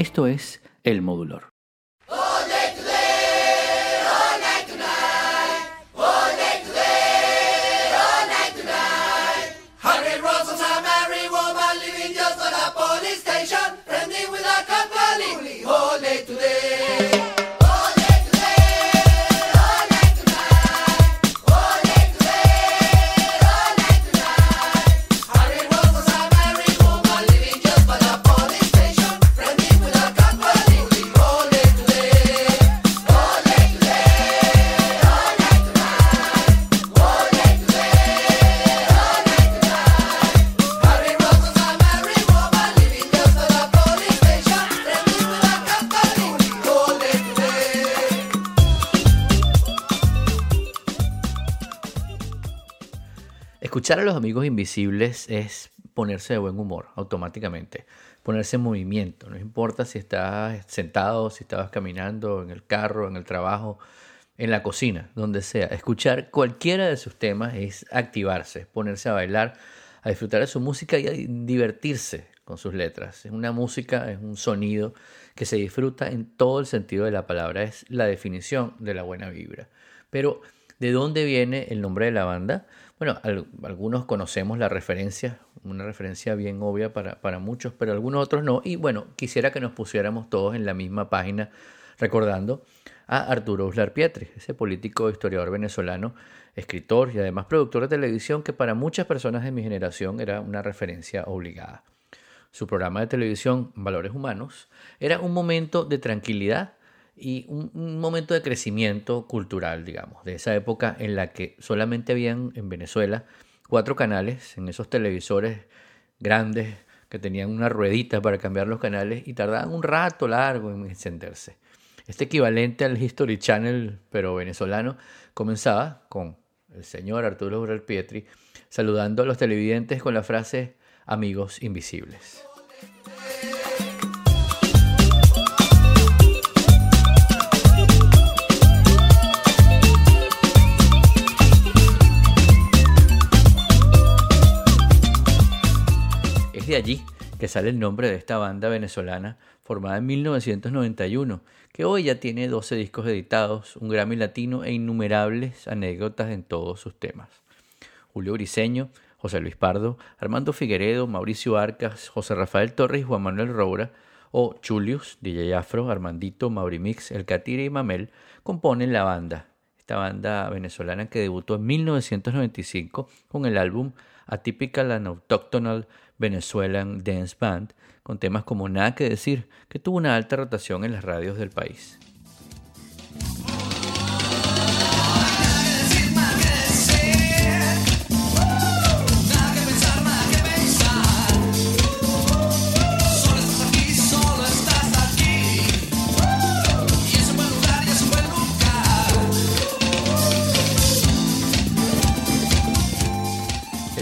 Esto es El Modulor. Escuchar a los amigos invisibles es ponerse de buen humor automáticamente, ponerse en movimiento, no importa si estás sentado, si estabas caminando en el carro, en el trabajo, en la cocina, donde sea. Escuchar cualquiera de sus temas es activarse, ponerse a bailar, a disfrutar de su música y a divertirse con sus letras. Es una música, es un sonido que se disfruta en todo el sentido de la palabra, es la definición de la buena vibra. Pero, ¿de dónde viene el nombre de la banda? Bueno, algunos conocemos la referencia, una referencia bien obvia para, para muchos, pero algunos otros no. Y bueno, quisiera que nos pusiéramos todos en la misma página recordando a Arturo Uslar Pietri, ese político historiador venezolano, escritor y además productor de televisión que para muchas personas de mi generación era una referencia obligada. Su programa de televisión Valores Humanos era un momento de tranquilidad y un, momento de crecimiento cultural, digamos, de esa época en la que solamente habían en Venezuela cuatro canales en esos televisores grandes que tenían una ruedita para cambiar los canales y tardaban un rato largo en encenderse. Este equivalente al History Channel, pero venezolano, comenzaba con el señor Arturo Ural Pietri saludando a los televidentes con la frase amigos invisibles. De allí que sale el nombre de esta banda venezolana formada en 1991, que hoy ya tiene 12 discos editados, un Grammy latino e innumerables anécdotas en todos sus temas. Julio Briceño, José Luis Pardo, Armando Figueredo, Mauricio Arcas, José Rafael Torres Juan Manuel Roura, o Chulius, DJ Afro, Armandito, Maurimix, El Catire y Mamel componen la banda. Esta banda venezolana que debutó en 1995 con el álbum Atypical and Autochthonal Venezuelan Dance Band, con temas como Nada que decir, que tuvo una alta rotación en las radios del país.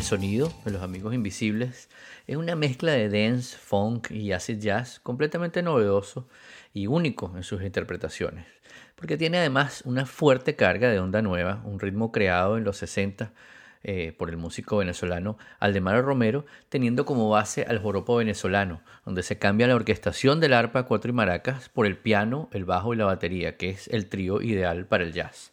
Sonido de los amigos invisibles es una mezcla de dance, funk y acid jazz completamente novedoso y único en sus interpretaciones, porque tiene además una fuerte carga de onda nueva, un ritmo creado en los 60 eh, por el músico venezolano Aldemaro Romero, teniendo como base al joropo venezolano, donde se cambia la orquestación del arpa, cuatro y maracas por el piano, el bajo y la batería, que es el trío ideal para el jazz.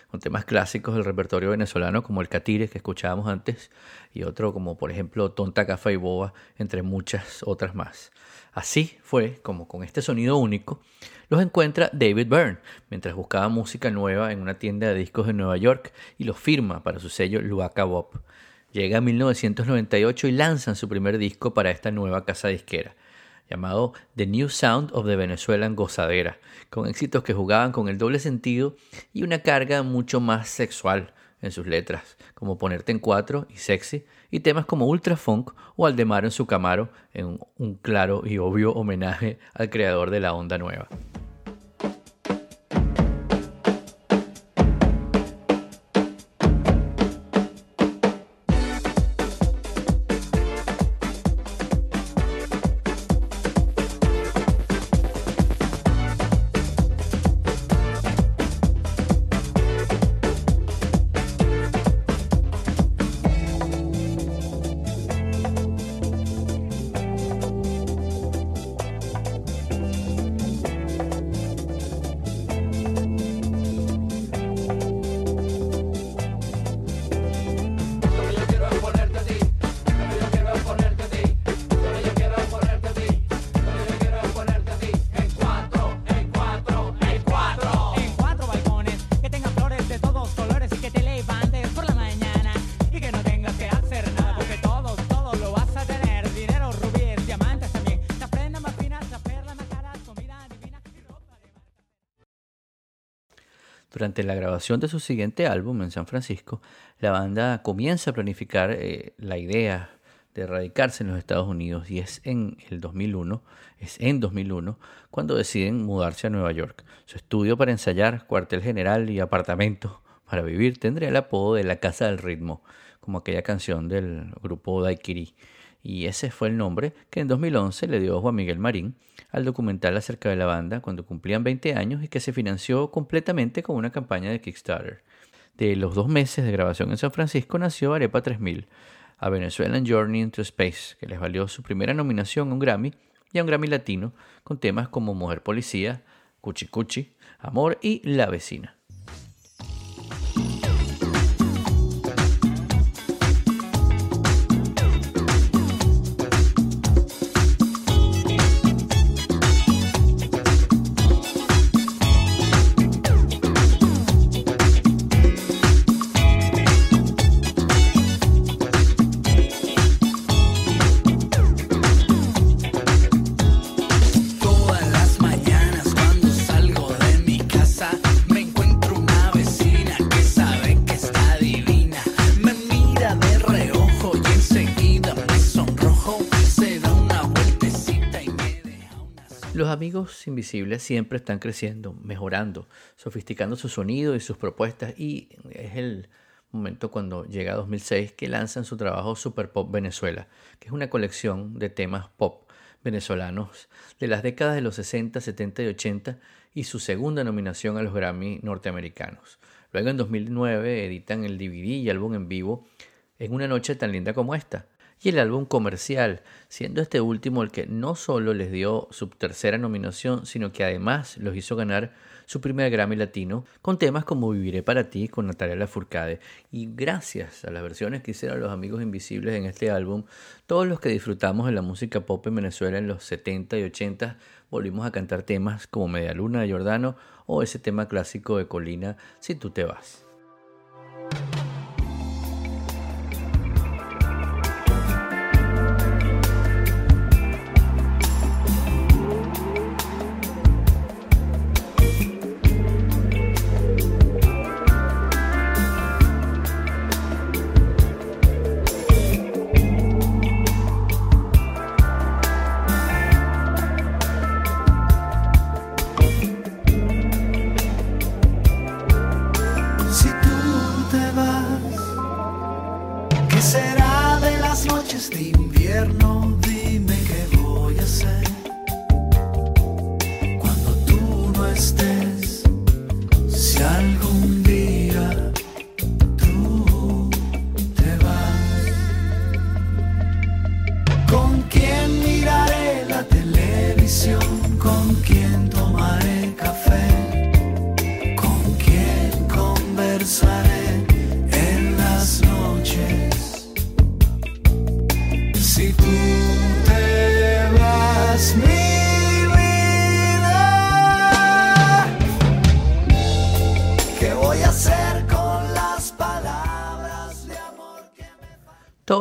con temas clásicos del repertorio venezolano como el Catire que escuchábamos antes y otro como por ejemplo Tonta Cafa y Boba, entre muchas otras más. Así fue como con este sonido único los encuentra David Byrne mientras buscaba música nueva en una tienda de discos de Nueva York y los firma para su sello Luaca Bob. Llega a 1998 y lanzan su primer disco para esta nueva casa disquera, llamado The New Sound of the Venezuelan Gozadera, con éxitos que jugaban con el doble sentido y una carga mucho más sexual en sus letras, como Ponerte en Cuatro y Sexy, y temas como Ultra Funk o Aldemaro en su Camaro, en un claro y obvio homenaje al creador de la onda nueva. La grabación de su siguiente álbum en San Francisco, la banda comienza a planificar eh, la idea de radicarse en los Estados Unidos y es en el 2001, es en 2001 cuando deciden mudarse a Nueva York. Su estudio para ensayar, cuartel general y apartamento para vivir tendría el apodo de la Casa del Ritmo, como aquella canción del grupo Daiquiri y ese fue el nombre que en 2011 le dio Juan Miguel Marín al documental acerca de la banda cuando cumplían 20 años y que se financió completamente con una campaña de Kickstarter. De los dos meses de grabación en San Francisco nació Arepa 3000, a Venezuelan Journey into Space, que les valió su primera nominación a un Grammy y a un Grammy Latino con temas como Mujer Policía, Cuchi Cuchi, Amor y La Vecina. Amigos invisibles siempre están creciendo, mejorando, sofisticando su sonido y sus propuestas y es el momento cuando llega 2006 que lanzan su trabajo Super Pop Venezuela, que es una colección de temas pop venezolanos de las décadas de los 60, 70 y 80 y su segunda nominación a los Grammy norteamericanos. Luego en 2009 editan el DVD y álbum en vivo en una noche tan linda como esta, y el álbum comercial, siendo este último el que no solo les dio su tercera nominación, sino que además los hizo ganar su primer Grammy Latino con temas como Viviré para ti con Natalia Lafourcade. Y gracias a las versiones que hicieron los amigos invisibles en este álbum, todos los que disfrutamos de la música pop en Venezuela en los 70 y 80 volvimos a cantar temas como Media Luna de Jordano o ese tema clásico de Colina Si tú te vas.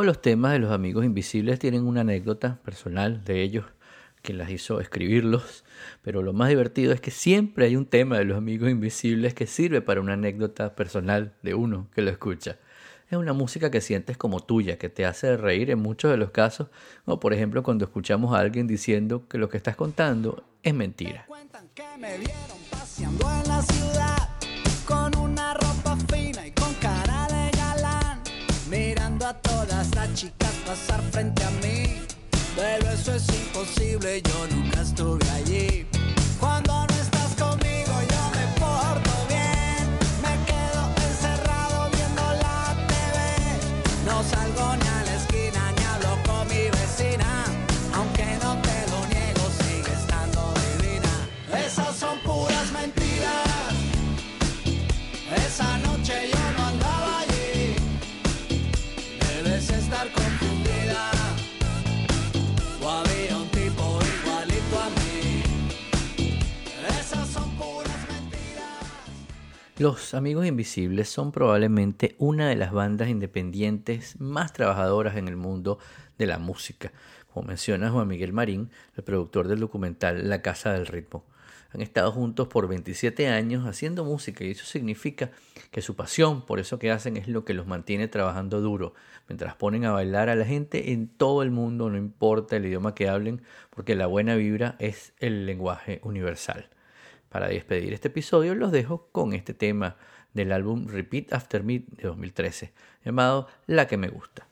Todos los temas de los amigos invisibles tienen una anécdota personal de ellos quien las hizo escribirlos, pero lo más divertido es que siempre hay un tema de los amigos invisibles que sirve para una anécdota personal de uno que lo escucha. Es una música que sientes como tuya, que te hace reír en muchos de los casos, o por ejemplo cuando escuchamos a alguien diciendo que lo que estás contando es mentira. Que todas las chicas pasar frente a mí. Pero eso es imposible, yo nunca estuve allí. Los Amigos Invisibles son probablemente una de las bandas independientes más trabajadoras en el mundo de la música, como menciona Juan Miguel Marín, el productor del documental La Casa del Ritmo. Han estado juntos por 27 años haciendo música y eso significa que su pasión por eso que hacen es lo que los mantiene trabajando duro, mientras ponen a bailar a la gente en todo el mundo, no importa el idioma que hablen, porque la buena vibra es el lenguaje universal. Para despedir este episodio los dejo con este tema del álbum Repeat After Me de 2013, llamado La que me gusta.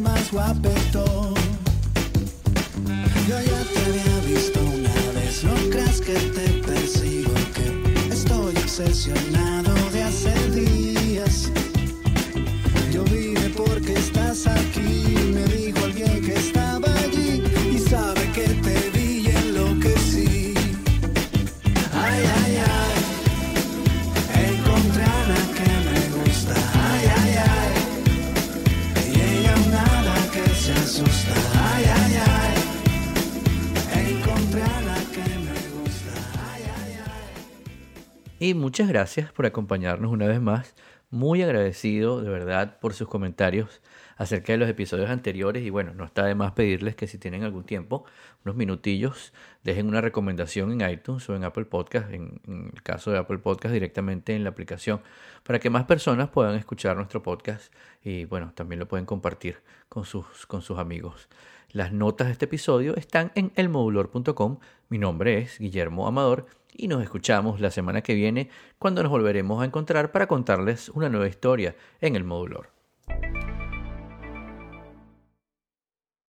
Más guapetón. Yo ya te había visto una vez, no creas que te persigo, que estoy obsesionado de hace días. Yo vine porque estás aquí, Y muchas gracias por acompañarnos una vez más. Muy agradecido de verdad por sus comentarios acerca de los episodios anteriores. Y bueno, no está de más pedirles que si tienen algún tiempo, unos minutillos, dejen una recomendación en iTunes o en Apple Podcast, en, el caso de Apple Podcast directamente en la aplicación, para que más personas puedan escuchar nuestro podcast y bueno, también lo pueden compartir con sus, con sus amigos. Las notas de este episodio están en elmodulor.com. Mi nombre es Guillermo Amador y nos escuchamos la semana que viene cuando nos volveremos a encontrar para contarles una nueva historia en el Modulor.